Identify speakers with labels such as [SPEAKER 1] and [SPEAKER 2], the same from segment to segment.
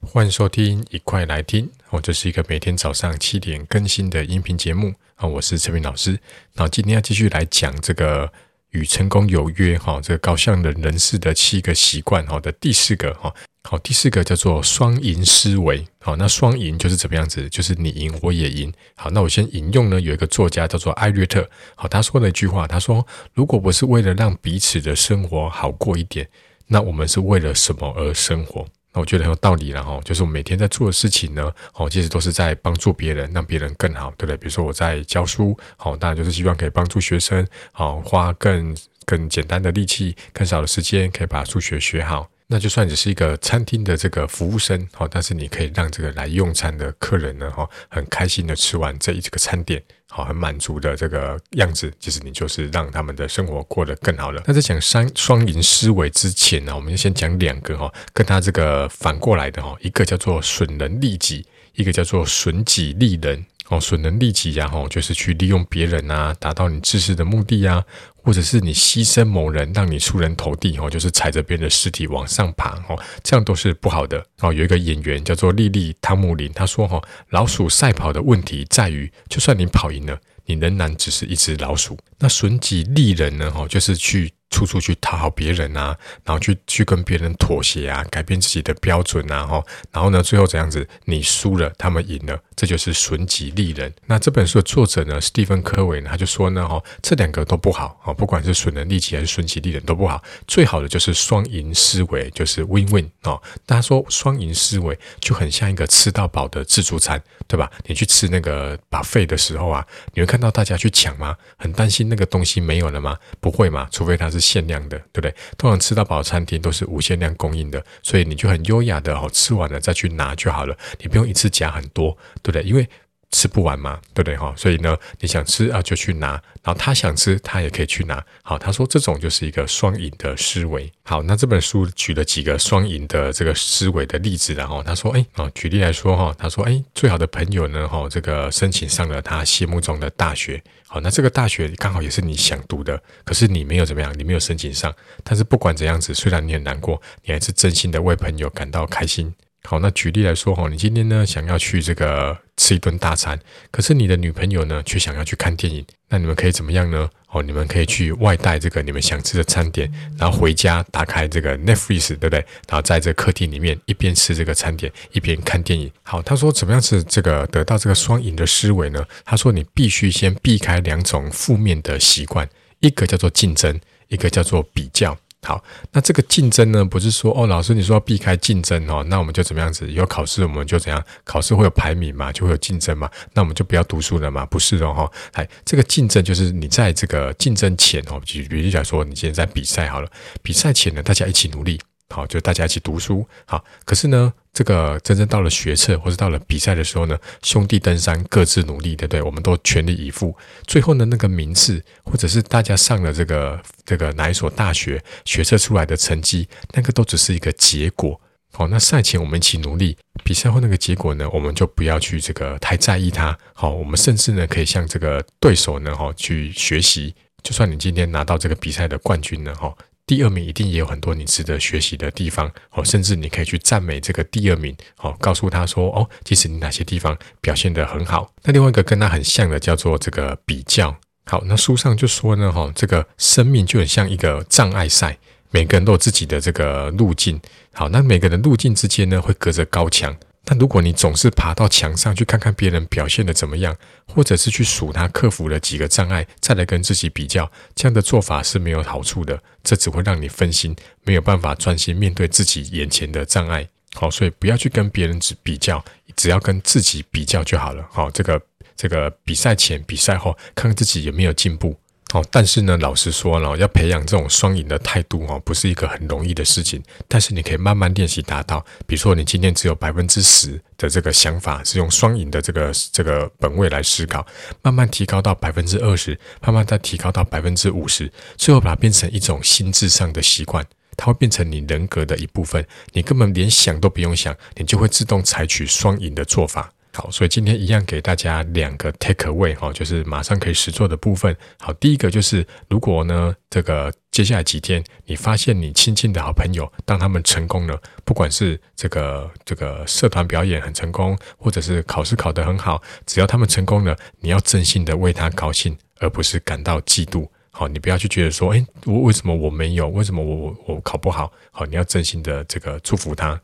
[SPEAKER 1] 欢迎收听，一块来听哦。这是一个每天早上七点更新的音频节目啊。我是陈明老师。那今天要继续来讲这个与成功有约哈，这个高效能人士的七个习惯哈的第四个哈。好，第四个叫做双赢思维。好，那双赢就是怎么样子？就是你赢我也赢。好，那我先引用呢，有一个作家叫做艾略特。好，他说了一句话，他说：“如果不是为了让彼此的生活好过一点，那我们是为了什么而生活？”我觉得很有道理了哈，就是我每天在做的事情呢，哦，其实都是在帮助别人，让别人更好，对不对？比如说我在教书，好，当然就是希望可以帮助学生，好，花更更简单的力气，更少的时间，可以把数学学好。那就算只是一个餐厅的这个服务生，好，但是你可以让这个来用餐的客人呢，哈，很开心的吃完这一这个餐点，好，很满足的这个样子，其实你就是让他们的生活过得更好了。那在讲双双赢思维之前呢，我们就先讲两个哈，跟他这个反过来的哈，一个叫做损人利己，一个叫做损己利人。哦，损人利己呀，吼，就是去利用别人啊，达到你自私的目的呀，或者是你牺牲某人，让你出人头地，吼，就是踩着别人的尸体往上爬，哦，这样都是不好的。哦，有一个演员叫做莉莉汤姆林，他说，吼，老鼠赛跑的问题在于，就算你跑赢了，你仍然只是一只老鼠。那损己利人呢，吼，就是去。处处去讨好别人啊，然后去去跟别人妥协啊，改变自己的标准啊，哈，然后呢，最后怎样子？你输了，他们赢了，这就是损己利人。那这本书的作者呢，史蒂芬·科维呢，他就说呢，哈，这两个都不好啊，不管是损人利己还是损己利人都不好，最好的就是双赢思维，就是 win-win 啊。大家说双赢思维就很像一个吃到饱的自助餐，对吧？你去吃那个把费的时候啊，你会看到大家去抢吗？很担心那个东西没有了吗？不会嘛，除非他是。限量的，对不对？通常吃到饱餐厅都是无限量供应的，所以你就很优雅的哦，吃完了再去拿就好了，你不用一次夹很多，对不对？因为吃不完嘛，对不对哈？所以呢，你想吃啊就去拿，然后他想吃他也可以去拿。好，他说这种就是一个双赢的思维。好，那这本书举了几个双赢的这个思维的例子，然后他说，哎啊，举例来说哈，他说，哎，最好的朋友呢哈，这个申请上了他心目中的大学。好，那这个大学刚好也是你想读的，可是你没有怎么样，你没有申请上。但是不管怎样子，虽然你很难过，你还是真心的为朋友感到开心。好，那举例来说哈，你今天呢想要去这个吃一顿大餐，可是你的女朋友呢却想要去看电影，那你们可以怎么样呢？哦，你们可以去外带这个你们想吃的餐点，然后回家打开这个 Netflix，对不对？然后在这客厅里面一边吃这个餐点一边看电影。好，他说怎么样是这个得到这个双赢的思维呢？他说你必须先避开两种负面的习惯，一个叫做竞争，一个叫做比较。好，那这个竞争呢，不是说哦，老师你说要避开竞争哦，那我们就怎么样子？有考试我们就怎样？考试会有排名嘛，就会有竞争嘛，那我们就不要读书了嘛？不是哦哈，哎，这个竞争就是你在这个竞争前哦，举比如讲说，你今天在比赛好了，比赛前呢，大家一起努力。好，就大家一起读书。好，可是呢，这个真正到了学测或者到了比赛的时候呢，兄弟登山各自努力，对不对？我们都全力以赴。最后呢，那个名次或者是大家上了这个这个哪一所大学，学测出来的成绩，那个都只是一个结果。好，那赛前我们一起努力，比赛后那个结果呢，我们就不要去这个太在意它。好，我们甚至呢，可以向这个对手呢，哈，去学习。就算你今天拿到这个比赛的冠军呢，哈。第二名一定也有很多你值得学习的地方哦，甚至你可以去赞美这个第二名哦，告诉他说哦，其实你哪些地方表现得很好。那另外一个跟他很像的叫做这个比较。好，那书上就说呢，哈，这个生命就很像一个障碍赛，每个人都有自己的这个路径。好，那每个人路径之间呢，会隔着高墙。但如果你总是爬到墙上去看看别人表现的怎么样，或者是去数他克服了几个障碍，再来跟自己比较，这样的做法是没有好处的。这只会让你分心，没有办法专心面对自己眼前的障碍。好，所以不要去跟别人只比较，只要跟自己比较就好了。好，这个这个比赛前、比赛后，看看自己有没有进步。哦，但是呢，老实说了，要培养这种双赢的态度哦，不是一个很容易的事情。但是你可以慢慢练习达到。比如说，你今天只有百分之十的这个想法是用双赢的这个这个本位来思考，慢慢提高到百分之二十，慢慢再提高到百分之五十，最后把它变成一种心智上的习惯，它会变成你人格的一部分。你根本连想都不用想，你就会自动采取双赢的做法。好，所以今天一样给大家两个 take away 哈，就是马上可以实做的部分。好，第一个就是如果呢，这个接下来几天你发现你亲近的好朋友，当他们成功了，不管是这个这个社团表演很成功，或者是考试考得很好，只要他们成功了，你要真心的为他高兴，而不是感到嫉妒。好，你不要去觉得说，哎，我为什么我没有？为什么我我我考不好？好，你要真心的这个祝福他。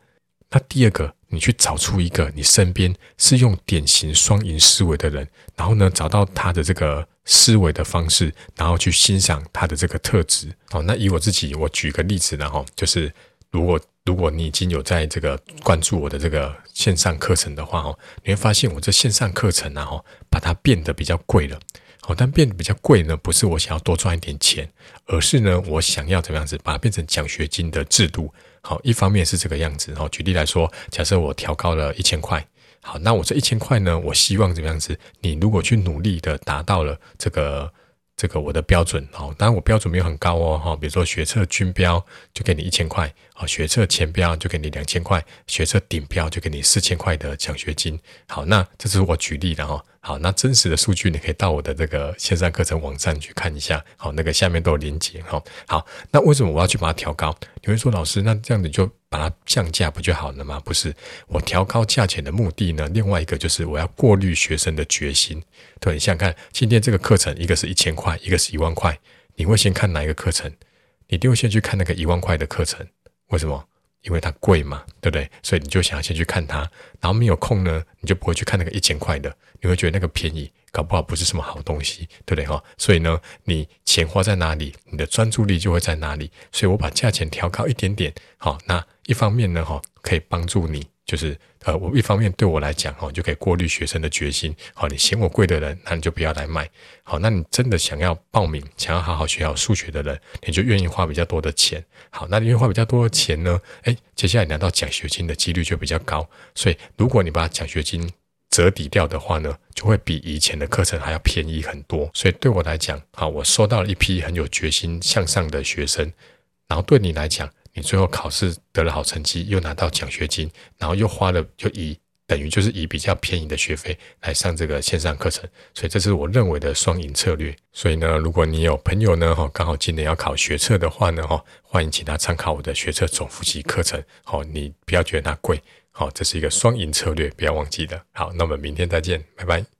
[SPEAKER 1] 那第二个，你去找出一个你身边是用典型双赢思维的人，然后呢，找到他的这个思维的方式，然后去欣赏他的这个特质。哦，那以我自己，我举个例子，然后就是，如果如果你已经有在这个关注我的这个线上课程的话，哦，你会发现我这线上课程然后把它变得比较贵了。好，但变得比较贵呢，不是我想要多赚一点钱，而是呢，我想要怎么样子把它变成奖学金的制度。好，一方面是这个样子。好，举例来说，假设我调高了一千块，好，那我这一千块呢，我希望怎么样子？你如果去努力的达到了这个这个我的标准，好，当然我标准没有很高哦，哈，比如说学测均标就给你一千块，学测前标就给你两千块，学测顶标就给你四千块的奖学金。好，那这是我举例的哈。好，那真实的数据你可以到我的这个线上课程网站去看一下。好，那个下面都有连接。哈，好，那为什么我要去把它调高？你会说，老师，那这样子就把它降价不就好了吗？不是，我调高价钱的目的呢，另外一个就是我要过滤学生的决心。对，你想想看，今天这个课程，一个是一千块，一个是一万块，你会先看哪一个课程？你一定会先去看那个一万块的课程。为什么？因为它贵嘛，对不对？所以你就想要先去看它，然后没有空呢，你就不会去看那个一千块的。你会觉得那个便宜，搞不好不是什么好东西，对不对哈？所以呢，你钱花在哪里，你的专注力就会在哪里。所以我把价钱调高一点点，好，那一方面呢，哈，可以帮助你，就是呃，我一方面对我来讲，哈，就可以过滤学生的决心。好，你嫌我贵的人，那你就不要来买。好，那你真的想要报名，想要好好学好数学的人，你就愿意花比较多的钱。好，那你愿意花比较多的钱呢？诶，接下来拿到奖学金的几率就比较高。所以，如果你把奖学金折抵掉的话呢，就会比以前的课程还要便宜很多。所以对我来讲，好，我收到了一批很有决心向上的学生。然后对你来讲，你最后考试得了好成绩，又拿到奖学金，然后又花了就以等于就是以比较便宜的学费来上这个线上课程。所以这是我认为的双赢策略。所以呢，如果你有朋友呢，哈，刚好今年要考学测的话呢，哈，欢迎请他参考我的学测总复习课程。好，你不要觉得它贵。好，这是一个双赢策略，不要忘记了。好，那我们明天再见，拜拜。